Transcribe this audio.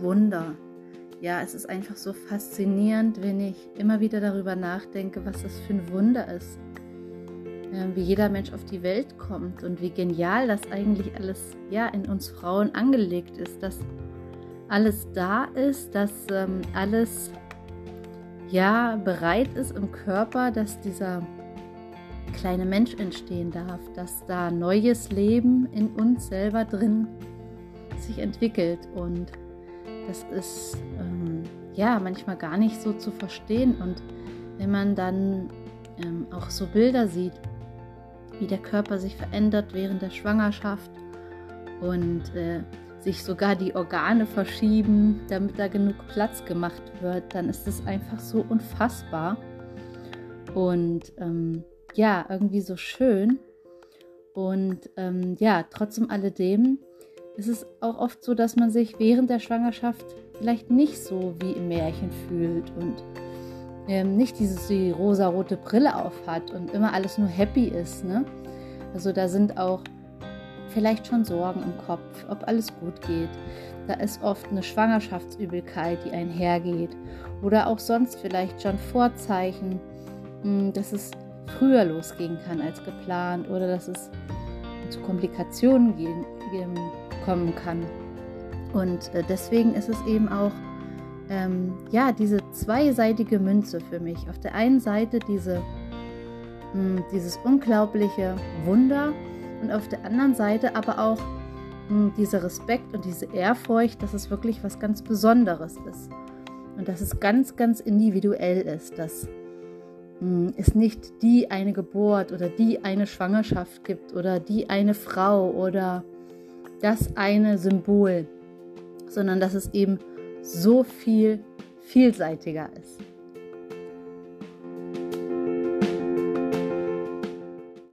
Wunder. Ja, es ist einfach so faszinierend, wenn ich immer wieder darüber nachdenke, was das für ein Wunder ist. wie jeder Mensch auf die Welt kommt und wie genial das eigentlich alles ja, in uns Frauen angelegt ist, dass alles da ist, dass ähm, alles ja bereit ist im Körper, dass dieser kleine Mensch entstehen darf, dass da neues Leben in uns selber drin sich entwickelt und das ist ähm, ja manchmal gar nicht so zu verstehen und wenn man dann ähm, auch so Bilder sieht, wie der Körper sich verändert während der Schwangerschaft und äh, sich sogar die Organe verschieben, damit da genug Platz gemacht wird, dann ist es einfach so unfassbar und ähm, ja, irgendwie so schön. Und ähm, ja, trotzdem alledem ist es auch oft so, dass man sich während der Schwangerschaft vielleicht nicht so wie im Märchen fühlt und ähm, nicht dieses die rosa-rote Brille auf hat und immer alles nur happy ist. Ne? Also da sind auch vielleicht schon Sorgen im Kopf, ob alles gut geht. Da ist oft eine Schwangerschaftsübelkeit, die einhergeht. Oder auch sonst vielleicht schon Vorzeichen, hm, dass es früher losgehen kann als geplant oder dass es zu Komplikationen gehen, kommen kann. Und äh, deswegen ist es eben auch ähm, ja diese zweiseitige Münze für mich. Auf der einen Seite diese, mh, hm, dieses unglaubliche Wunder und auf der anderen Seite aber auch mh, hm, dieser Respekt und diese Ehrfurcht, dass es wirklich was ganz Besonderes ist und dass es ganz, ganz individuell ist, dass es nicht die eine Geburt oder die eine Schwangerschaft gibt oder die eine Frau oder das eine Symbol, sondern dass es eben so viel vielseitiger ist.